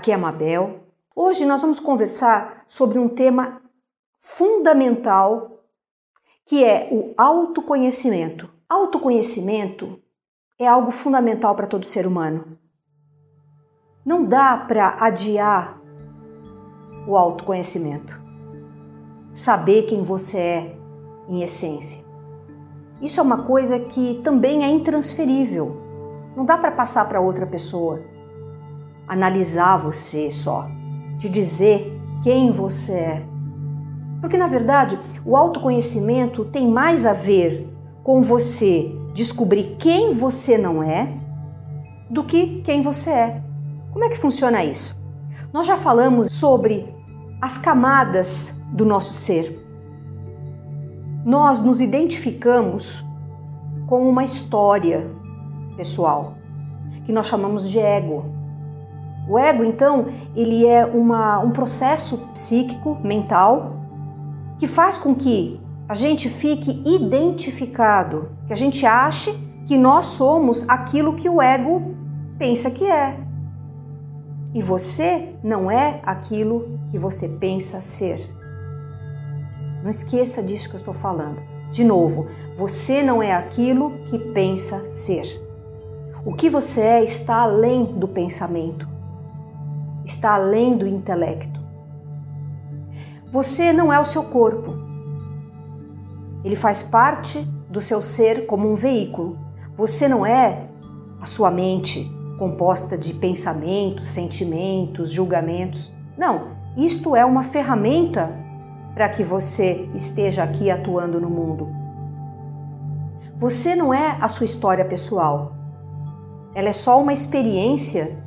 Aqui é a Mabel. Hoje nós vamos conversar sobre um tema fundamental que é o autoconhecimento. Autoconhecimento é algo fundamental para todo ser humano. Não dá para adiar o autoconhecimento. Saber quem você é em essência. Isso é uma coisa que também é intransferível. Não dá para passar para outra pessoa. Analisar você só, de dizer quem você é. Porque na verdade, o autoconhecimento tem mais a ver com você descobrir quem você não é do que quem você é. Como é que funciona isso? Nós já falamos sobre as camadas do nosso ser nós nos identificamos com uma história pessoal que nós chamamos de ego. O ego, então, ele é uma, um processo psíquico, mental, que faz com que a gente fique identificado, que a gente ache que nós somos aquilo que o ego pensa que é. E você não é aquilo que você pensa ser. Não esqueça disso que eu estou falando. De novo, você não é aquilo que pensa ser. O que você é está além do pensamento, está além do intelecto. Você não é o seu corpo. Ele faz parte do seu ser como um veículo. Você não é a sua mente composta de pensamentos, sentimentos, julgamentos. Não, isto é uma ferramenta para que você esteja aqui atuando no mundo. Você não é a sua história pessoal. Ela é só uma experiência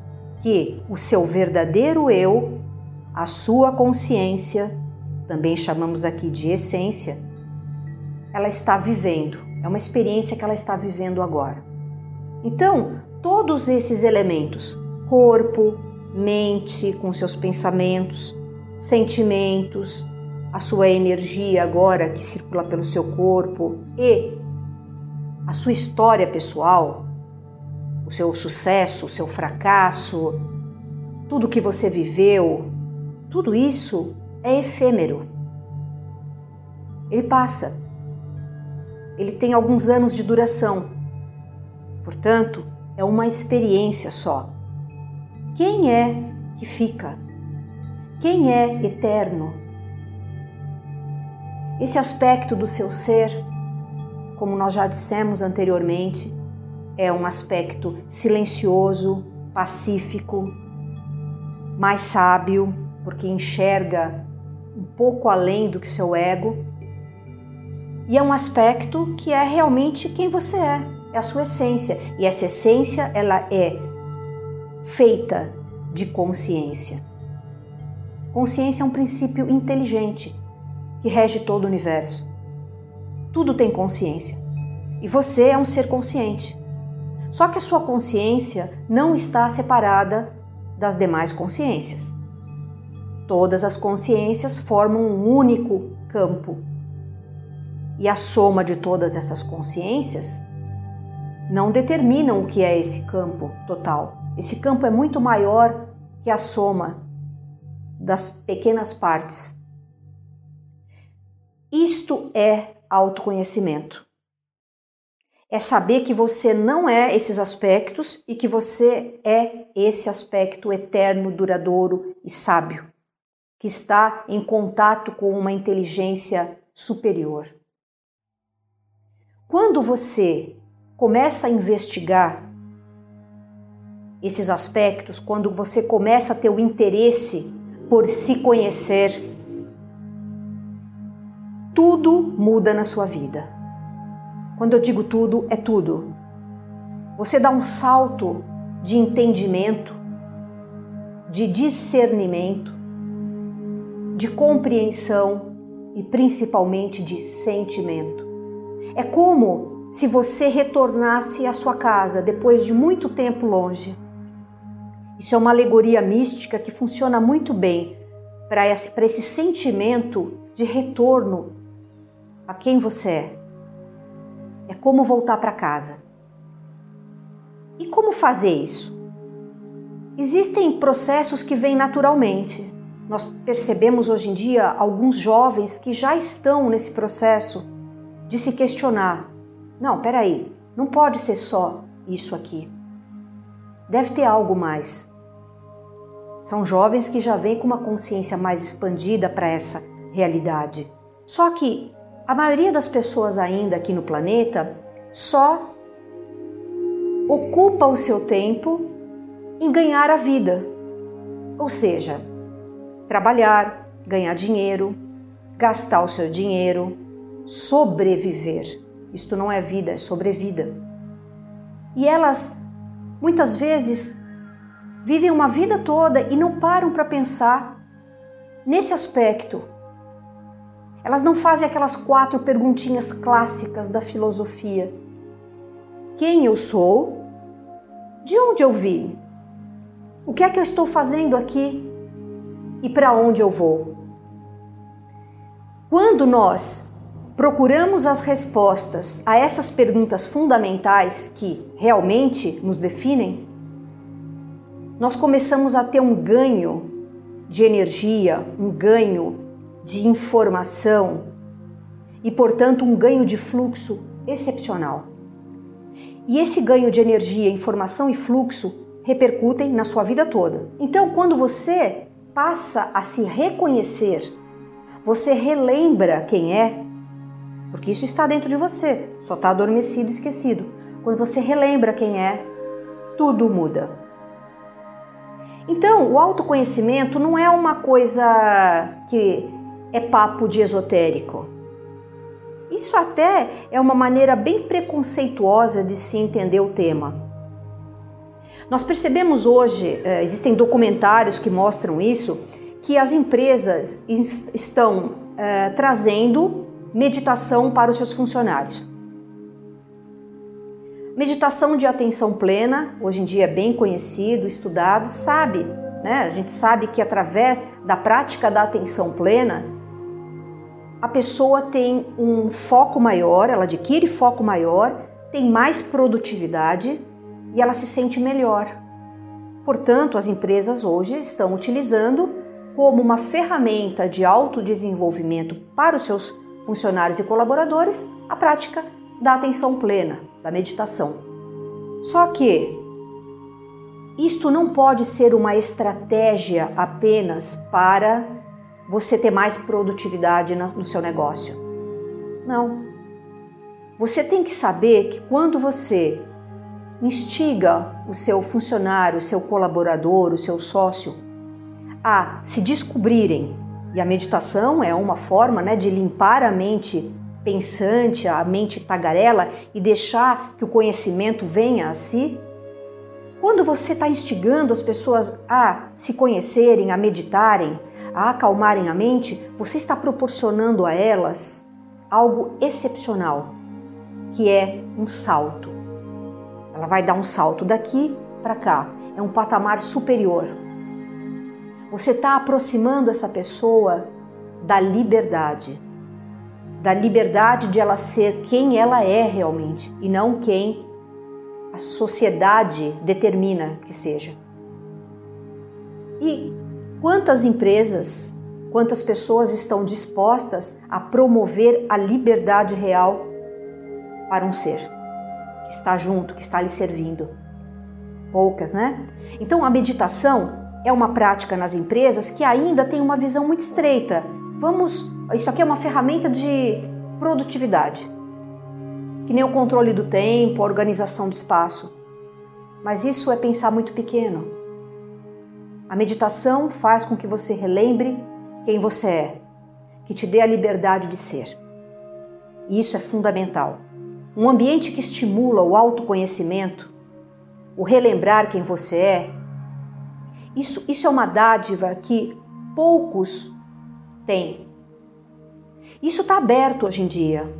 que o seu verdadeiro eu, a sua consciência, também chamamos aqui de essência, ela está vivendo. É uma experiência que ela está vivendo agora. Então, todos esses elementos, corpo, mente, com seus pensamentos, sentimentos, a sua energia agora que circula pelo seu corpo e a sua história pessoal, seu sucesso, o seu fracasso, tudo que você viveu, tudo isso é efêmero. Ele passa. Ele tem alguns anos de duração. Portanto, é uma experiência só. Quem é que fica? Quem é eterno? Esse aspecto do seu ser, como nós já dissemos anteriormente, é um aspecto silencioso, pacífico, mais sábio, porque enxerga um pouco além do que seu ego. E é um aspecto que é realmente quem você é, é a sua essência. E essa essência, ela é feita de consciência. Consciência é um princípio inteligente que rege todo o universo. Tudo tem consciência. E você é um ser consciente. Só que a sua consciência não está separada das demais consciências. Todas as consciências formam um único campo. E a soma de todas essas consciências não determinam o que é esse campo total. Esse campo é muito maior que a soma das pequenas partes isto é autoconhecimento. É saber que você não é esses aspectos e que você é esse aspecto eterno, duradouro e sábio, que está em contato com uma inteligência superior. Quando você começa a investigar esses aspectos, quando você começa a ter o interesse por se conhecer, tudo muda na sua vida. Quando eu digo tudo, é tudo. Você dá um salto de entendimento, de discernimento, de compreensão e principalmente de sentimento. É como se você retornasse à sua casa depois de muito tempo longe. Isso é uma alegoria mística que funciona muito bem para esse, esse sentimento de retorno a quem você é. É como voltar para casa. E como fazer isso? Existem processos que vêm naturalmente. Nós percebemos hoje em dia alguns jovens que já estão nesse processo de se questionar: não, peraí, não pode ser só isso aqui. Deve ter algo mais. São jovens que já vêm com uma consciência mais expandida para essa realidade. Só que a maioria das pessoas ainda aqui no planeta só ocupa o seu tempo em ganhar a vida. Ou seja, trabalhar, ganhar dinheiro, gastar o seu dinheiro, sobreviver. Isto não é vida, é sobrevida. E elas muitas vezes vivem uma vida toda e não param para pensar nesse aspecto. Elas não fazem aquelas quatro perguntinhas clássicas da filosofia: quem eu sou? De onde eu vim? O que é que eu estou fazendo aqui? E para onde eu vou? Quando nós procuramos as respostas a essas perguntas fundamentais que realmente nos definem, nós começamos a ter um ganho de energia, um ganho de informação e, portanto, um ganho de fluxo excepcional. E esse ganho de energia, informação e fluxo repercutem na sua vida toda. Então, quando você passa a se reconhecer, você relembra quem é, porque isso está dentro de você, só está adormecido e esquecido. Quando você relembra quem é, tudo muda. Então, o autoconhecimento não é uma coisa que é papo de esotérico. Isso até é uma maneira bem preconceituosa de se entender o tema. Nós percebemos hoje, eh, existem documentários que mostram isso, que as empresas estão eh, trazendo meditação para os seus funcionários. Meditação de atenção plena, hoje em dia é bem conhecido, estudado, sabe, né? A gente sabe que através da prática da atenção plena, a pessoa tem um foco maior, ela adquire foco maior, tem mais produtividade e ela se sente melhor. Portanto, as empresas hoje estão utilizando como uma ferramenta de autodesenvolvimento para os seus funcionários e colaboradores a prática da atenção plena, da meditação. Só que isto não pode ser uma estratégia apenas para você ter mais produtividade no seu negócio. Não. Você tem que saber que quando você instiga o seu funcionário, o seu colaborador, o seu sócio a se descobrirem, e a meditação é uma forma né, de limpar a mente pensante, a mente tagarela e deixar que o conhecimento venha a si. Quando você está instigando as pessoas a se conhecerem, a meditarem, a acalmarem a mente, você está proporcionando a elas algo excepcional, que é um salto. Ela vai dar um salto daqui para cá, é um patamar superior. Você está aproximando essa pessoa da liberdade, da liberdade de ela ser quem ela é realmente e não quem a sociedade determina que seja. E Quantas empresas, quantas pessoas estão dispostas a promover a liberdade real para um ser que está junto, que está lhe servindo? Poucas, né? Então a meditação é uma prática nas empresas que ainda tem uma visão muito estreita. Vamos, isso aqui é uma ferramenta de produtividade, que nem o controle do tempo, a organização do espaço. Mas isso é pensar muito pequeno. A meditação faz com que você relembre quem você é, que te dê a liberdade de ser. E isso é fundamental. Um ambiente que estimula o autoconhecimento, o relembrar quem você é, isso, isso é uma dádiva que poucos têm. Isso está aberto hoje em dia.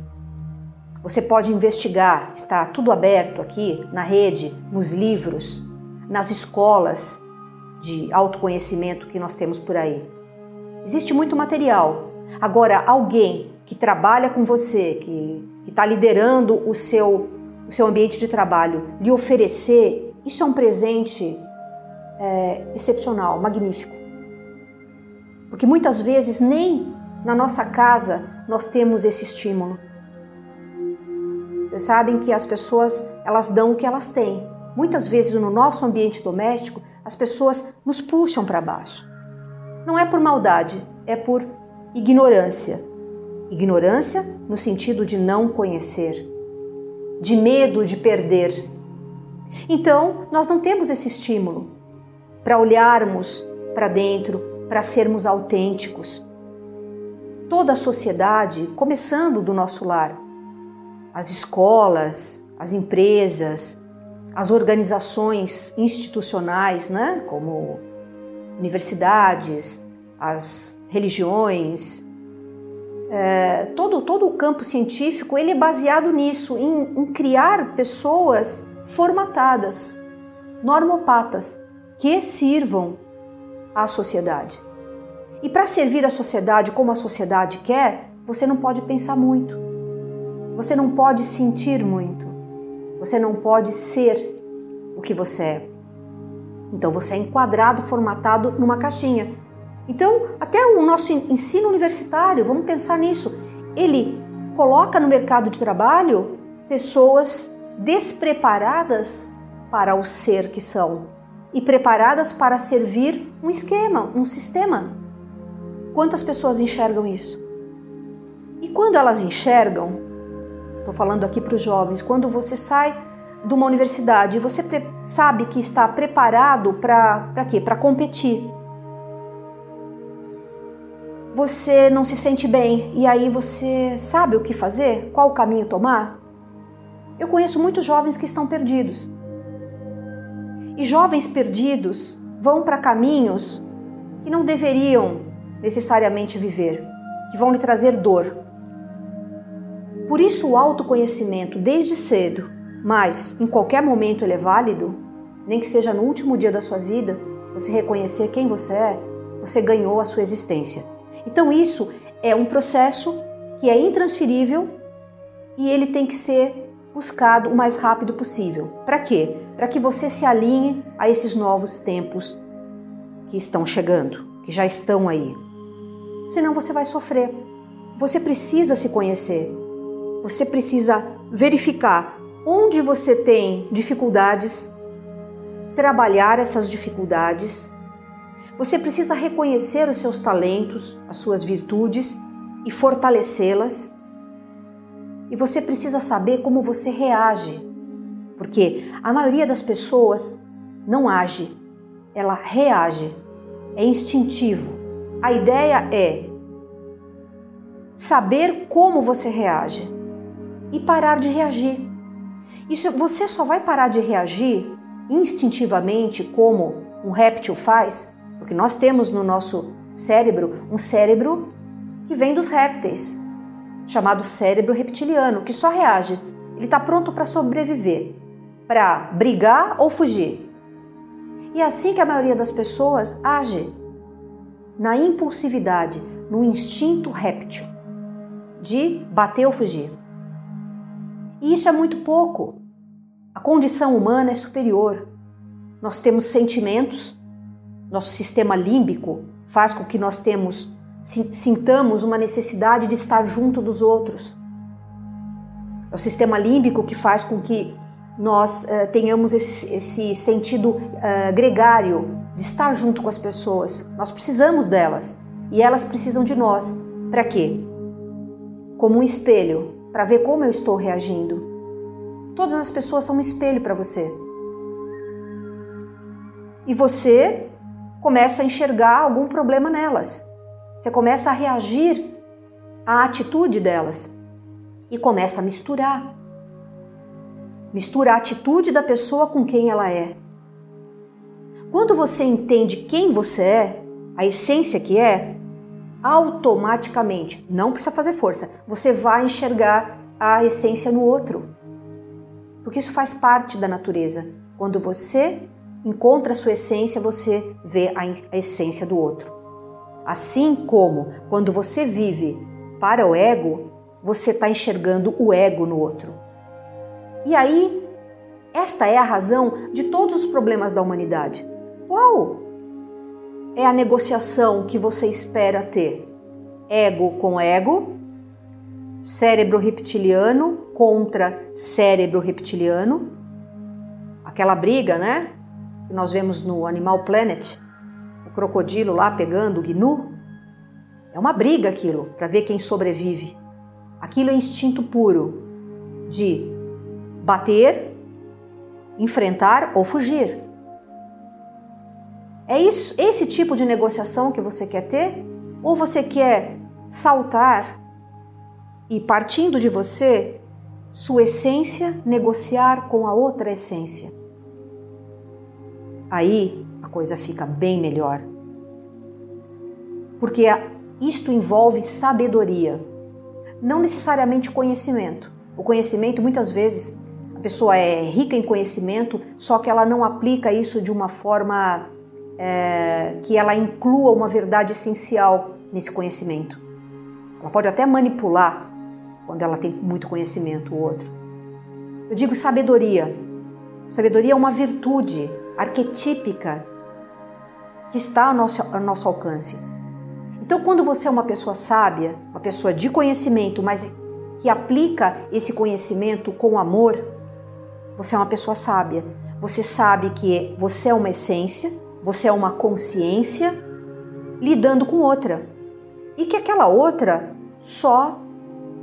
Você pode investigar, está tudo aberto aqui na rede, nos livros, nas escolas, de autoconhecimento que nós temos por aí. Existe muito material. Agora, alguém que trabalha com você, que está liderando o seu, o seu ambiente de trabalho, lhe oferecer, isso é um presente é, excepcional, magnífico. Porque muitas vezes nem na nossa casa nós temos esse estímulo. Vocês sabem que as pessoas elas dão o que elas têm. Muitas vezes no nosso ambiente doméstico as pessoas nos puxam para baixo. Não é por maldade, é por ignorância. Ignorância no sentido de não conhecer, de medo de perder. Então, nós não temos esse estímulo para olharmos para dentro, para sermos autênticos. Toda a sociedade, começando do nosso lar, as escolas, as empresas, as organizações institucionais, né, como universidades, as religiões, é, todo, todo o campo científico ele é baseado nisso, em, em criar pessoas formatadas, normopatas, que sirvam à sociedade. E para servir a sociedade como a sociedade quer, você não pode pensar muito, você não pode sentir muito, você não pode ser o que você é. Então você é enquadrado, formatado numa caixinha. Então, até o nosso ensino universitário, vamos pensar nisso. Ele coloca no mercado de trabalho pessoas despreparadas para o ser que são e preparadas para servir um esquema, um sistema. Quantas pessoas enxergam isso? E quando elas enxergam, estou falando aqui para os jovens, quando você sai de uma universidade você sabe que está preparado para quê? Para competir você não se sente bem e aí você sabe o que fazer, qual o caminho tomar? Eu conheço muitos jovens que estão perdidos. E jovens perdidos vão para caminhos que não deveriam necessariamente viver, que vão lhe trazer dor. Por isso, o autoconhecimento desde cedo, mas em qualquer momento ele é válido, nem que seja no último dia da sua vida, você reconhecer quem você é, você ganhou a sua existência. Então, isso é um processo que é intransferível e ele tem que ser buscado o mais rápido possível. Para quê? Para que você se alinhe a esses novos tempos que estão chegando, que já estão aí. Senão você vai sofrer. Você precisa se conhecer. Você precisa verificar onde você tem dificuldades, trabalhar essas dificuldades você precisa reconhecer os seus talentos, as suas virtudes e fortalecê-las. E você precisa saber como você reage, porque a maioria das pessoas não age, ela reage, é instintivo. A ideia é saber como você reage e parar de reagir. Isso você só vai parar de reagir instintivamente como um réptil faz porque nós temos no nosso cérebro um cérebro que vem dos répteis, chamado cérebro reptiliano, que só reage. Ele está pronto para sobreviver, para brigar ou fugir. E é assim que a maioria das pessoas age, na impulsividade, no instinto réptil, de bater ou fugir. E isso é muito pouco. A condição humana é superior. Nós temos sentimentos, nosso sistema límbico faz com que nós temos sintamos uma necessidade de estar junto dos outros. É o sistema límbico que faz com que nós uh, tenhamos esse, esse sentido uh, gregário de estar junto com as pessoas. Nós precisamos delas e elas precisam de nós. Para quê? Como um espelho, para ver como eu estou reagindo. Todas as pessoas são um espelho para você. E você começa a enxergar algum problema nelas. Você começa a reagir à atitude delas e começa a misturar. Mistura a atitude da pessoa com quem ela é. Quando você entende quem você é, a essência que é, automaticamente, não precisa fazer força, você vai enxergar a essência no outro. Porque isso faz parte da natureza. Quando você encontra a sua essência, você vê a essência do outro. Assim como quando você vive para o ego, você está enxergando o ego no outro. E aí, esta é a razão de todos os problemas da humanidade. Qual é a negociação que você espera ter? Ego com ego, cérebro reptiliano contra cérebro reptiliano, aquela briga, né? Que nós vemos no Animal Planet, o crocodilo lá pegando o gnu. É uma briga aquilo, para ver quem sobrevive. Aquilo é instinto puro de bater, enfrentar ou fugir. É isso, esse tipo de negociação que você quer ter? Ou você quer saltar e partindo de você, sua essência negociar com a outra essência? Aí a coisa fica bem melhor. Porque isto envolve sabedoria, não necessariamente conhecimento. O conhecimento, muitas vezes, a pessoa é rica em conhecimento, só que ela não aplica isso de uma forma é, que ela inclua uma verdade essencial nesse conhecimento. Ela pode até manipular quando ela tem muito conhecimento o outro. Eu digo sabedoria. Sabedoria é uma virtude arquetípica que está ao nosso, ao nosso alcance. Então, quando você é uma pessoa sábia, uma pessoa de conhecimento, mas que aplica esse conhecimento com amor, você é uma pessoa sábia. Você sabe que você é uma essência, você é uma consciência lidando com outra. E que aquela outra só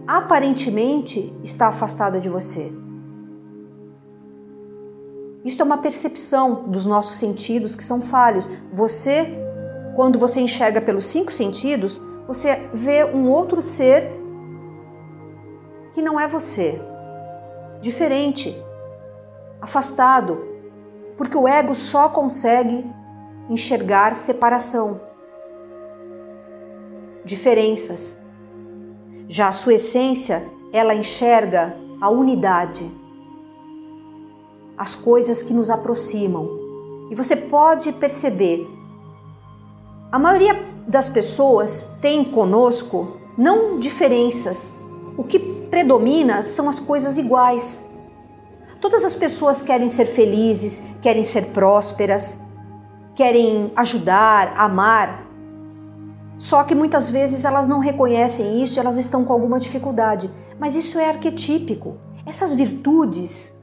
aparentemente está afastada de você. Isto é uma percepção dos nossos sentidos que são falhos. Você, quando você enxerga pelos cinco sentidos, você vê um outro ser que não é você, diferente, afastado, porque o ego só consegue enxergar separação, diferenças. Já a sua essência, ela enxerga a unidade, as coisas que nos aproximam. E você pode perceber, a maioria das pessoas tem conosco não diferenças. O que predomina são as coisas iguais. Todas as pessoas querem ser felizes, querem ser prósperas, querem ajudar, amar. Só que muitas vezes elas não reconhecem isso, elas estão com alguma dificuldade. Mas isso é arquetípico. Essas virtudes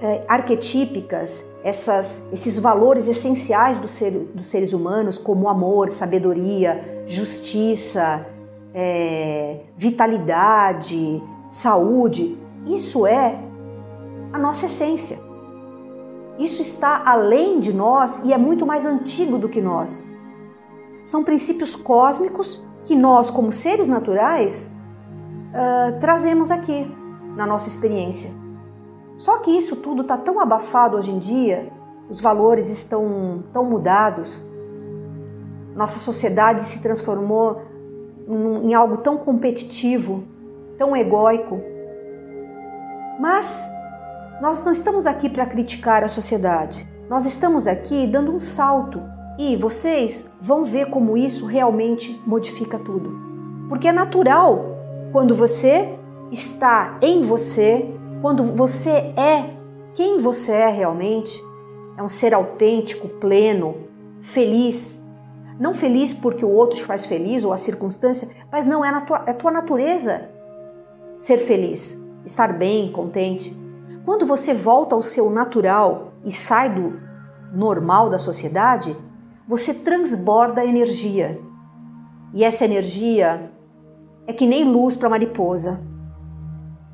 é, arquetípicas, essas, esses valores essenciais do ser, dos seres humanos, como amor, sabedoria, justiça, é, vitalidade, saúde, isso é a nossa essência. Isso está além de nós e é muito mais antigo do que nós. São princípios cósmicos que nós, como seres naturais, uh, trazemos aqui na nossa experiência. Só que isso tudo está tão abafado hoje em dia, os valores estão tão mudados, nossa sociedade se transformou em algo tão competitivo, tão egóico. Mas nós não estamos aqui para criticar a sociedade. Nós estamos aqui dando um salto e vocês vão ver como isso realmente modifica tudo. Porque é natural quando você está em você, quando você é quem você é realmente, é um ser autêntico, pleno, feliz, não feliz porque o outro te faz feliz ou a circunstância, mas não é, na tua, é a tua natureza ser feliz, estar bem, contente. Quando você volta ao seu natural e sai do normal da sociedade, você transborda energia. E essa energia é que nem luz para mariposa.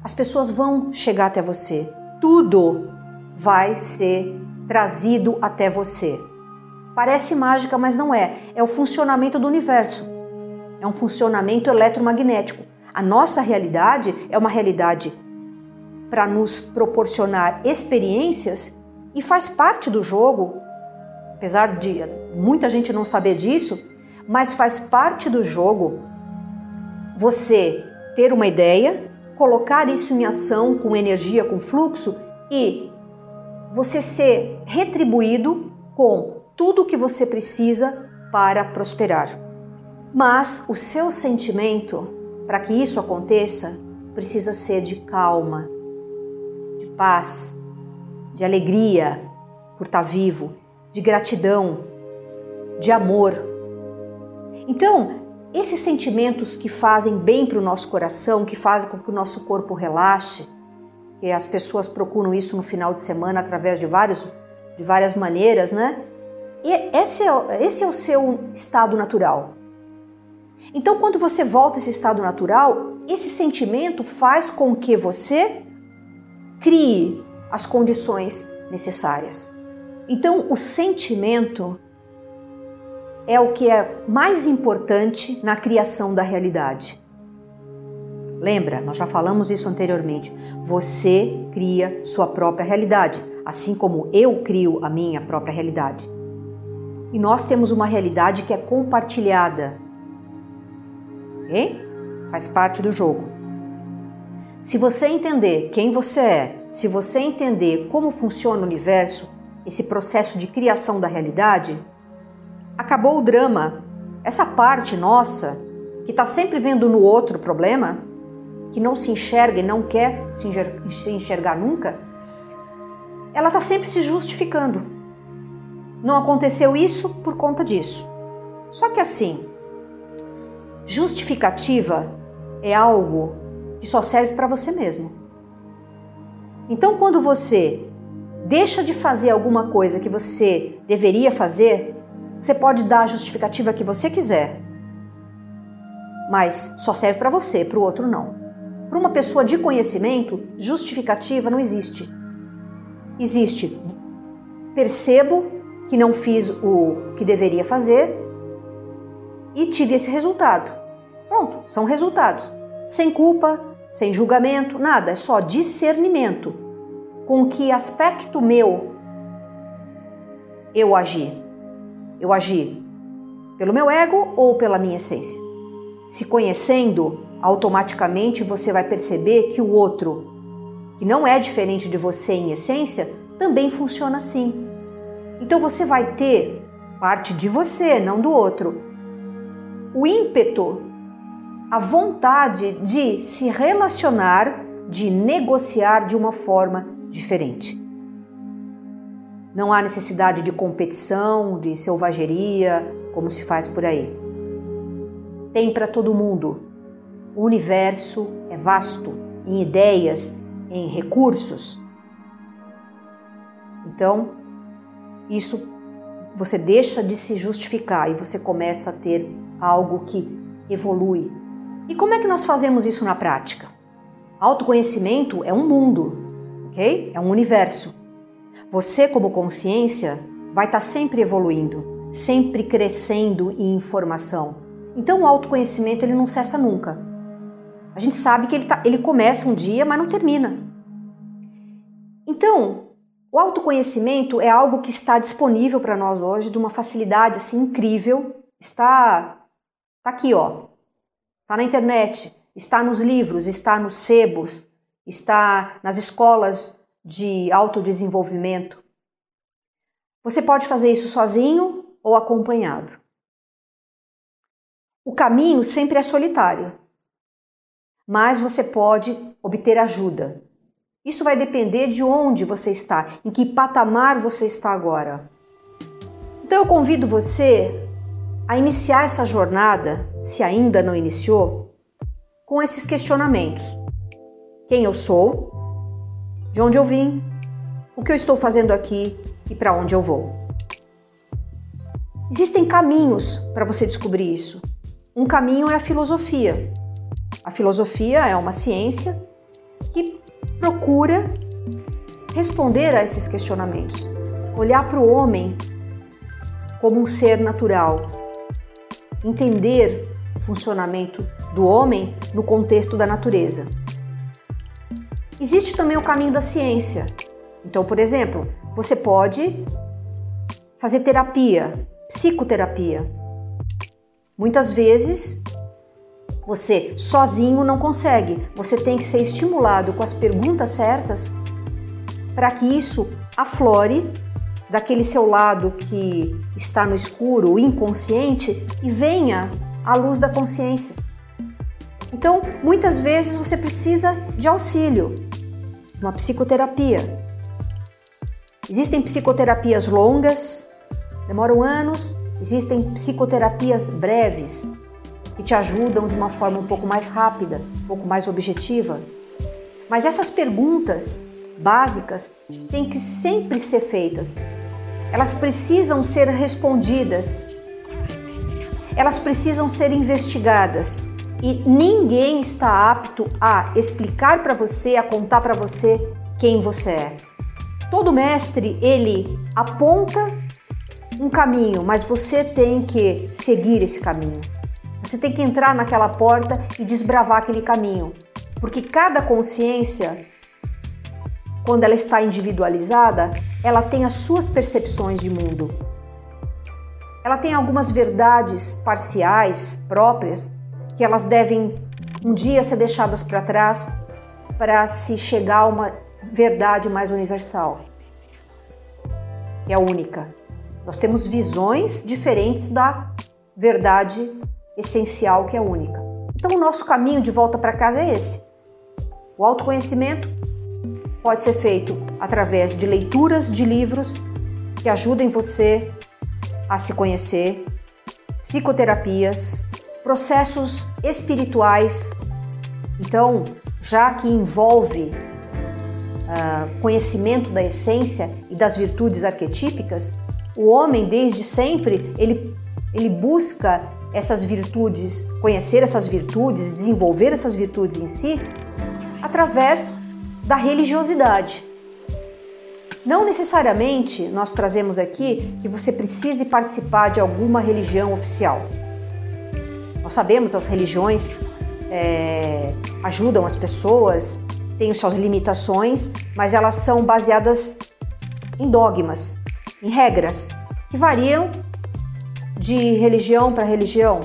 As pessoas vão chegar até você. Tudo vai ser trazido até você. Parece mágica, mas não é. É o funcionamento do universo. É um funcionamento eletromagnético. A nossa realidade é uma realidade para nos proporcionar experiências e faz parte do jogo, apesar de muita gente não saber disso, mas faz parte do jogo você ter uma ideia, colocar isso em ação com energia, com fluxo e você ser retribuído com tudo o que você precisa para prosperar. Mas o seu sentimento, para que isso aconteça, precisa ser de calma, paz, de alegria, por estar vivo, de gratidão, de amor. Então, esses sentimentos que fazem bem para o nosso coração, que fazem com que o nosso corpo relaxe, que as pessoas procuram isso no final de semana através de, vários, de várias maneiras, né? E esse é, esse é o seu estado natural. Então, quando você volta a esse estado natural, esse sentimento faz com que você crie as condições necessárias. Então, o sentimento é o que é mais importante na criação da realidade. Lembra, nós já falamos isso anteriormente. Você cria sua própria realidade, assim como eu crio a minha própria realidade. E nós temos uma realidade que é compartilhada. Ok? Faz parte do jogo. Se você entender quem você é, se você entender como funciona o universo, esse processo de criação da realidade, acabou o drama. Essa parte nossa, que está sempre vendo no outro problema, que não se enxerga e não quer se enxergar nunca, ela está sempre se justificando. Não aconteceu isso por conta disso. Só que assim, justificativa é algo que só serve para você mesmo. Então, quando você deixa de fazer alguma coisa que você deveria fazer, você pode dar a justificativa que você quiser, mas só serve para você, para o outro não. Para uma pessoa de conhecimento, justificativa não existe. Existe percebo que não fiz o que deveria fazer e tive esse resultado. Pronto, são resultados. Sem culpa, sem julgamento, nada, é só discernimento. Com que aspecto meu eu agi? Eu agi pelo meu ego ou pela minha essência? Se conhecendo, automaticamente você vai perceber que o outro, que não é diferente de você em essência, também funciona assim. Então você vai ter parte de você, não do outro. O ímpeto, a vontade de se relacionar, de negociar de uma forma diferente. Não há necessidade de competição, de selvageria, como se faz por aí. Tem para todo mundo. O universo é vasto em ideias, em recursos. Então, isso você deixa de se justificar e você começa a ter algo que evolui. E como é que nós fazemos isso na prática? Autoconhecimento é um mundo, ok? É um universo. Você, como consciência, vai estar tá sempre evoluindo, sempre crescendo em informação. Então, o autoconhecimento ele não cessa nunca. A gente sabe que ele, tá, ele começa um dia, mas não termina. Então, o autoconhecimento é algo que está disponível para nós hoje de uma facilidade assim incrível. Está, está aqui, ó. Está na internet, está nos livros, está nos sebos, está nas escolas de autodesenvolvimento. Você pode fazer isso sozinho ou acompanhado. O caminho sempre é solitário, mas você pode obter ajuda. Isso vai depender de onde você está, em que patamar você está agora. Então eu convido você a iniciar essa jornada, se ainda não iniciou, com esses questionamentos: quem eu sou? de onde eu vim, o que eu estou fazendo aqui e para onde eu vou. Existem caminhos para você descobrir isso. Um caminho é a filosofia. A filosofia é uma ciência que procura responder a esses questionamentos, olhar para o homem como um ser natural, entender o funcionamento do homem no contexto da natureza. Existe também o caminho da ciência. Então, por exemplo, você pode fazer terapia, psicoterapia. Muitas vezes você sozinho não consegue. Você tem que ser estimulado com as perguntas certas para que isso aflore daquele seu lado que está no escuro, o inconsciente, e venha à luz da consciência. Então, muitas vezes você precisa de auxílio, uma psicoterapia. Existem psicoterapias longas, demoram anos, existem psicoterapias breves, que te ajudam de uma forma um pouco mais rápida, um pouco mais objetiva. Mas essas perguntas básicas têm que sempre ser feitas. Elas precisam ser respondidas. Elas precisam ser investigadas. E ninguém está apto a explicar para você, a contar para você quem você é. Todo mestre, ele aponta um caminho, mas você tem que seguir esse caminho. Você tem que entrar naquela porta e desbravar aquele caminho. Porque cada consciência, quando ela está individualizada, ela tem as suas percepções de mundo. Ela tem algumas verdades parciais, próprias, que elas devem um dia ser deixadas para trás para se chegar a uma verdade mais universal, que é única. Nós temos visões diferentes da verdade essencial que é única. Então, o nosso caminho de volta para casa é esse. O autoconhecimento pode ser feito através de leituras de livros que ajudem você a se conhecer, psicoterapias, processos espirituais. Então, já que envolve uh, conhecimento da essência e das virtudes arquetípicas, o homem desde sempre ele, ele busca essas virtudes, conhecer essas virtudes, desenvolver essas virtudes em si, através da religiosidade. Não necessariamente nós trazemos aqui que você precise participar de alguma religião oficial. Nós sabemos as religiões é, ajudam as pessoas, têm suas limitações, mas elas são baseadas em dogmas, em regras que variam de religião para religião,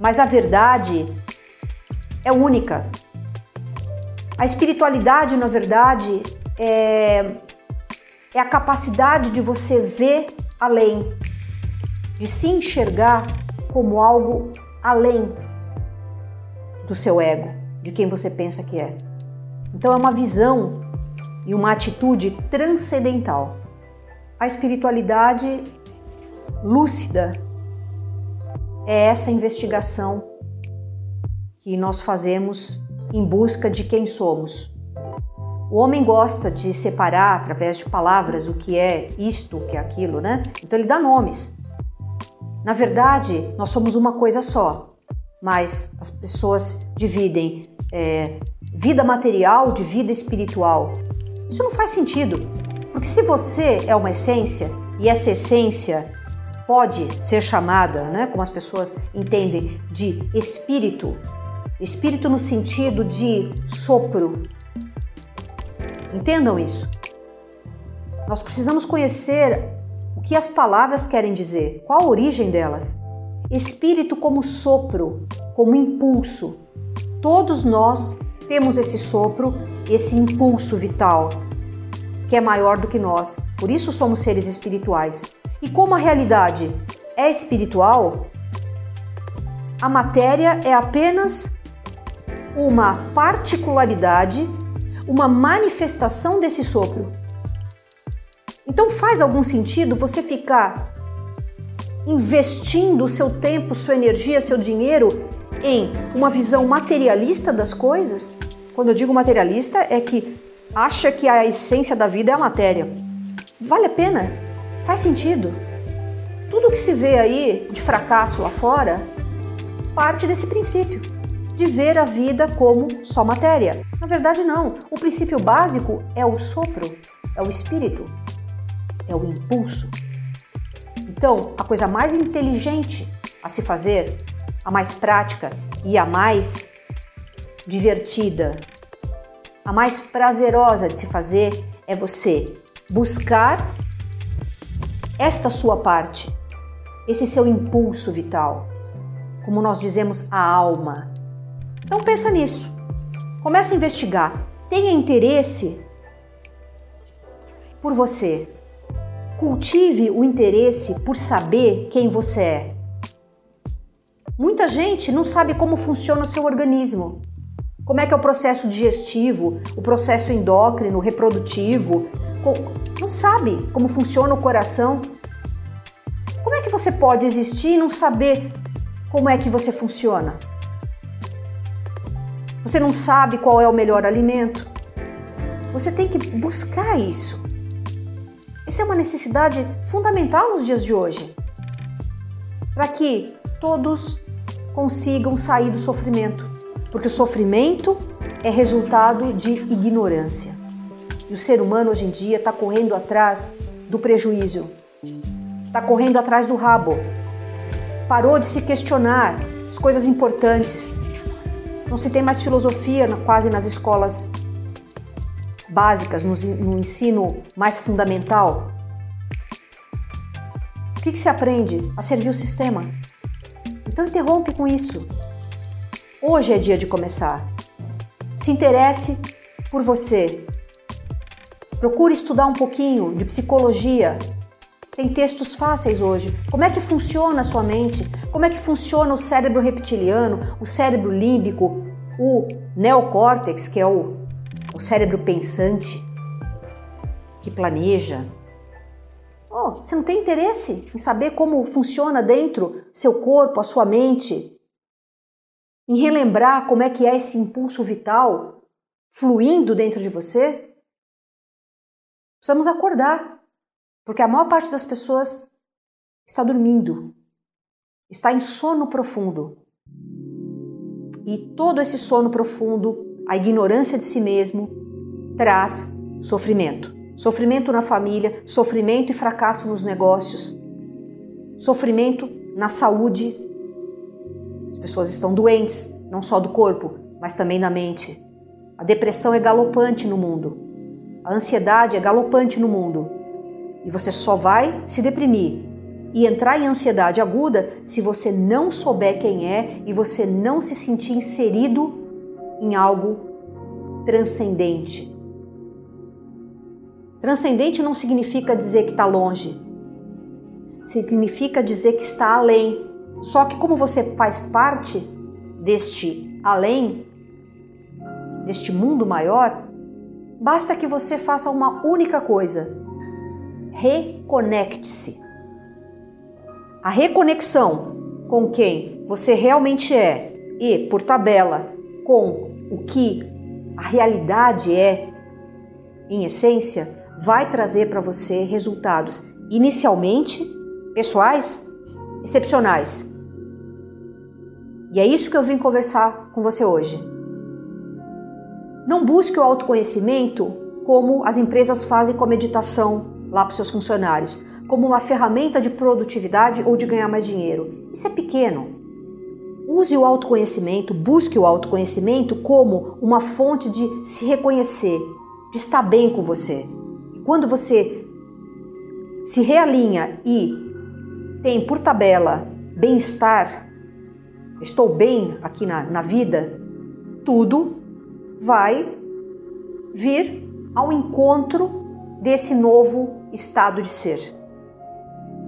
mas a verdade é única. A espiritualidade, na verdade, é, é a capacidade de você ver além, de se enxergar como algo além do seu ego, de quem você pensa que é. Então é uma visão e uma atitude transcendental. A espiritualidade lúcida é essa investigação que nós fazemos em busca de quem somos. O homem gosta de separar através de palavras o que é isto, o que é aquilo, né? Então ele dá nomes. Na verdade, nós somos uma coisa só, mas as pessoas dividem é, vida material de vida espiritual. Isso não faz sentido, porque se você é uma essência e essa essência pode ser chamada, né, como as pessoas entendem, de espírito. Espírito no sentido de sopro. Entendam isso. Nós precisamos conhecer o que as palavras querem dizer, qual a origem delas. Espírito como sopro, como impulso. Todos nós temos esse sopro, esse impulso vital, que é maior do que nós. Por isso somos seres espirituais. E como a realidade é espiritual, a matéria é apenas uma particularidade, uma manifestação desse sopro. Então faz algum sentido você ficar investindo o seu tempo, sua energia, seu dinheiro em uma visão materialista das coisas? Quando eu digo materialista, é que acha que a essência da vida é a matéria. Vale a pena? Faz sentido. Tudo que se vê aí de fracasso lá fora parte desse princípio, de ver a vida como só matéria. Na verdade, não. O princípio básico é o sopro, é o espírito, é o impulso. Então, a coisa mais inteligente a se fazer, a mais prática e a mais divertida, a mais prazerosa de se fazer é você buscar esta sua parte, esse seu impulso vital, como nós dizemos, a alma. Então pensa nisso. Comece a investigar. Tenha interesse por você. Cultive o interesse por saber quem você é. Muita gente não sabe como funciona o seu organismo. Como é que é o processo digestivo, o processo endócrino, reprodutivo? Não sabe como funciona o coração? Como é que você pode existir e não saber como é que você funciona? Você não sabe qual é o melhor alimento? Você tem que buscar isso. Essa é uma necessidade fundamental nos dias de hoje. Para que todos consigam sair do sofrimento porque o sofrimento é resultado de ignorância. E o ser humano hoje em dia está correndo atrás do prejuízo, está correndo atrás do rabo, parou de se questionar as coisas importantes. Não se tem mais filosofia quase nas escolas básicas, no, no ensino mais fundamental. O que, que se aprende? A servir o sistema. Então interrompe com isso. Hoje é dia de começar. Se interesse por você. Procure estudar um pouquinho de psicologia. Tem textos fáceis hoje. Como é que funciona a sua mente? Como é que funciona o cérebro reptiliano, o cérebro límbico, o neocórtex, que é o, o cérebro pensante, que planeja. Oh, você não tem interesse em saber como funciona dentro seu corpo, a sua mente? em relembrar como é que é esse impulso vital fluindo dentro de você? Precisamos acordar, porque a maior parte das pessoas está dormindo, está em sono profundo. E todo esse sono profundo, a ignorância de si mesmo, traz sofrimento. Sofrimento na família, sofrimento e fracasso nos negócios, sofrimento na saúde, as pessoas estão doentes, não só do corpo, mas também da mente. A depressão é galopante no mundo. A ansiedade é galopante no mundo. E você só vai se deprimir e entrar em ansiedade aguda se você não souber quem é e você não se sentir inserido em algo transcendente. Transcendente não significa dizer que está longe, significa dizer que está além, só que como você faz parte deste além, deste mundo maior, basta que você faça uma única coisa: reconecte-se. A reconexão com quem você realmente é e, por tabela, com o que a realidade é, em essência, vai trazer para você resultados inicialmente pessoais excepcionais. E é isso que eu vim conversar com você hoje. Não busque o autoconhecimento como as empresas fazem com a meditação lá para os seus funcionários, como uma ferramenta de produtividade ou de ganhar mais dinheiro. Isso é pequeno. Use o autoconhecimento, busque o autoconhecimento como uma fonte de se reconhecer, de estar bem com você. Quando você se realinha e tem por tabela bem-estar, estou bem aqui na, na vida, tudo vai vir ao encontro desse novo estado de ser.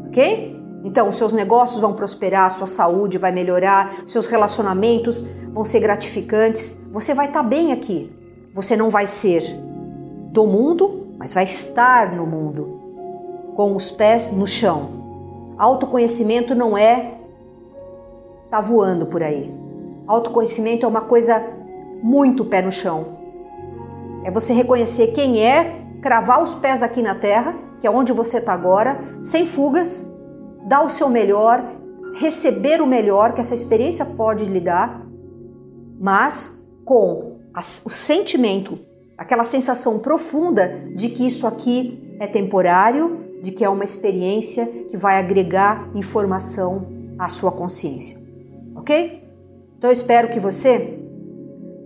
Ok? Então, seus negócios vão prosperar, sua saúde vai melhorar, seus relacionamentos vão ser gratificantes, você vai estar tá bem aqui. Você não vai ser do mundo, mas vai estar no mundo, com os pés no chão. Autoconhecimento não é tá voando por aí. Autoconhecimento é uma coisa muito pé no chão. É você reconhecer quem é, cravar os pés aqui na terra, que é onde você está agora, sem fugas, dar o seu melhor, receber o melhor que essa experiência pode lhe dar, mas com o sentimento, aquela sensação profunda de que isso aqui é temporário de que é uma experiência que vai agregar informação à sua consciência. Ok? Então eu espero que você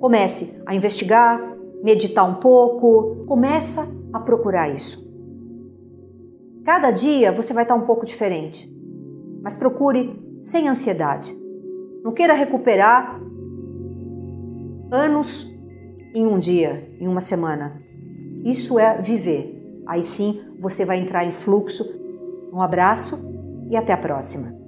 comece a investigar, meditar um pouco, começa a procurar isso. Cada dia você vai estar um pouco diferente, mas procure sem ansiedade. Não queira recuperar anos em um dia, em uma semana. Isso é viver. Aí sim você vai entrar em fluxo. Um abraço e até a próxima.